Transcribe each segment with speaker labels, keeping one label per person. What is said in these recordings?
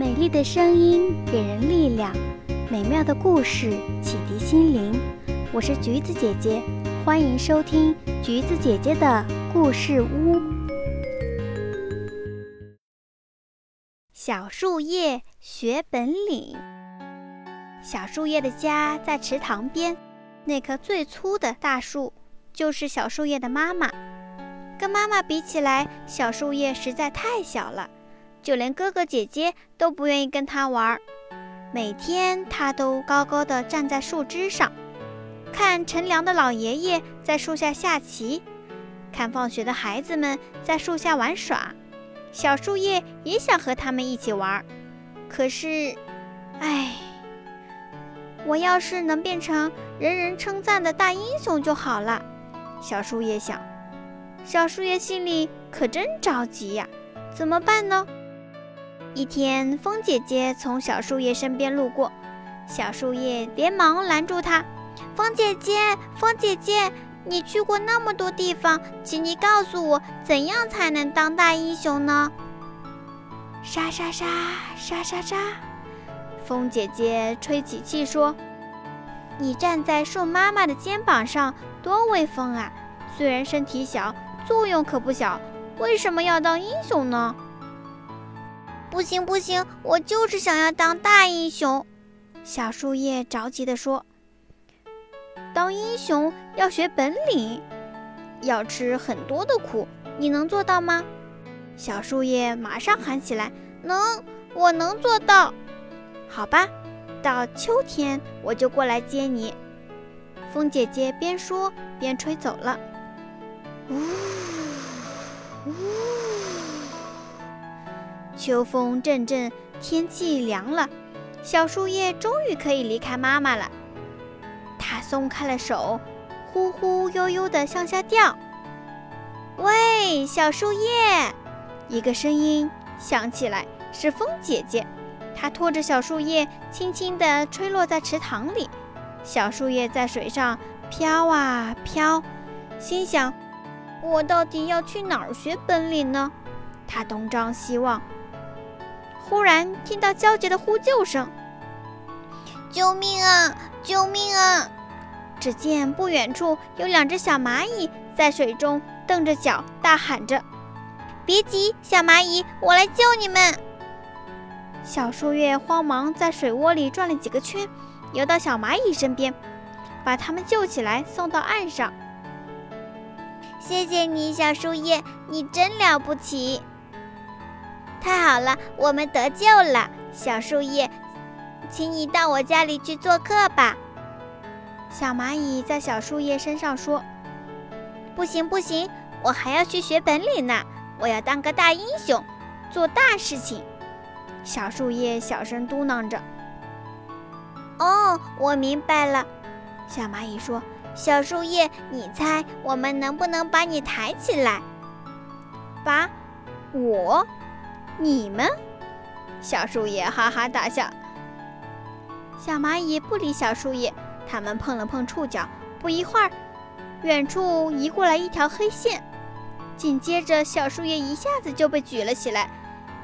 Speaker 1: 美丽的声音给人力量，美妙的故事启迪心灵。我是橘子姐姐，欢迎收听橘子姐姐的故事屋。小树叶学本领。小树叶的家在池塘边，那棵最粗的大树就是小树叶的妈妈。跟妈妈比起来，小树叶实在太小了。就连哥哥姐姐都不愿意跟他玩儿，每天他都高高的站在树枝上，看乘凉的老爷爷在树下下棋，看放学的孩子们在树下玩耍。小树叶也想和他们一起玩，可是，唉，我要是能变成人人称赞的大英雄就好了。小树叶想，小树叶心里可真着急呀，怎么办呢？一天，风姐姐从小树叶身边路过，小树叶连忙拦住她：“风姐姐，风姐姐，你去过那么多地方，请你告诉我，怎样才能当大英雄呢？”沙沙沙沙沙沙，风姐姐吹起气说：“你站在树妈妈的肩膀上，多威风啊！虽然身体小，作用可不小。为什么要当英雄呢？”
Speaker 2: 不行不行，我就是想要当大英雄。
Speaker 1: 小树叶着急地说：“当英雄要学本领，要吃很多的苦，你能做到吗？”小树叶马上喊起来：“
Speaker 2: 能，我能做到。”
Speaker 1: 好吧，到秋天我就过来接你。风姐姐边说边吹走了。呜呜。秋风阵阵，天气凉了，小树叶终于可以离开妈妈了。它松开了手，忽忽悠悠地向下掉。喂，小树叶！一个声音响起来，是风姐姐。她拖着小树叶，轻轻地吹落在池塘里。小树叶在水上飘啊飘，心想：我到底要去哪儿学本领呢？他东张西望。忽然听到焦急的呼救声：“
Speaker 2: 救命啊！救命啊！”
Speaker 1: 只见不远处有两只小蚂蚁在水中蹬着脚，大喊着：“
Speaker 2: 别急，小蚂蚁，我来救你们！”
Speaker 1: 小树叶慌忙在水窝里转了几个圈，游到小蚂蚁身边，把它们救起来，送到岸上。
Speaker 2: 谢谢你，小树叶，你真了不起！太好了，我们得救了，小树叶，请你到我家里去做客吧。
Speaker 1: 小蚂蚁在小树叶身上说：“
Speaker 2: 不行不行，我还要去学本领呢，我要当个大英雄，做大事情。”
Speaker 1: 小树叶小声嘟囔着：“
Speaker 2: 哦，我明白了。”小蚂蚁说：“小树叶，你猜我们能不能把你抬起来？
Speaker 1: 把我？”你们，小树叶哈哈大笑。小蚂蚁不理小树叶，它们碰了碰触角，不一会儿，远处移过来一条黑线，紧接着小树叶一下子就被举了起来，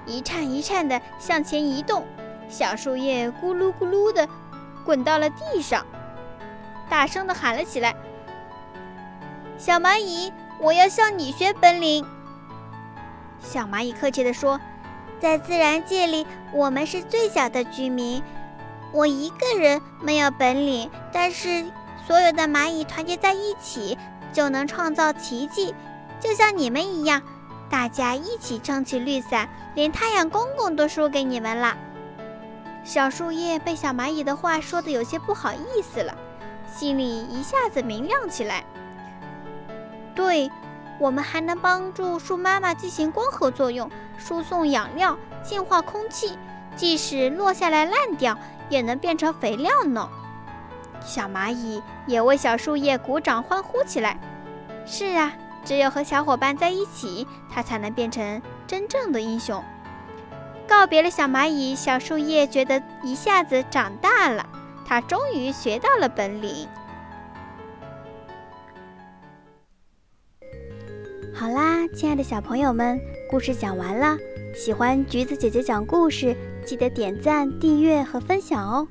Speaker 1: 一颤一颤的向前移动，小树叶咕噜咕噜的滚到了地上，大声的喊了起来：“
Speaker 2: 小蚂蚁，我要向你学本领。”
Speaker 1: 小蚂蚁客气地说。
Speaker 2: 在自然界里，我们是最小的居民。我一个人没有本领，但是所有的蚂蚁团结在一起，就能创造奇迹。就像你们一样，大家一起撑起绿伞，连太阳公公都输给你们了。
Speaker 1: 小树叶被小蚂蚁的话说的有些不好意思了，心里一下子明亮起来。对。我们还能帮助树妈妈进行光合作用，输送养料，净化空气。即使落下来烂掉，也能变成肥料呢。小蚂蚁也为小树叶鼓掌欢呼起来。是啊，只有和小伙伴在一起，它才能变成真正的英雄。告别了小蚂蚁，小树叶觉得一下子长大了。它终于学到了本领。好啦，亲爱的小朋友们，故事讲完了。喜欢橘子姐姐讲故事，记得点赞、订阅和分享哦。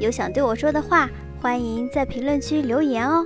Speaker 1: 有想对我说的话，欢迎在评论区留言哦。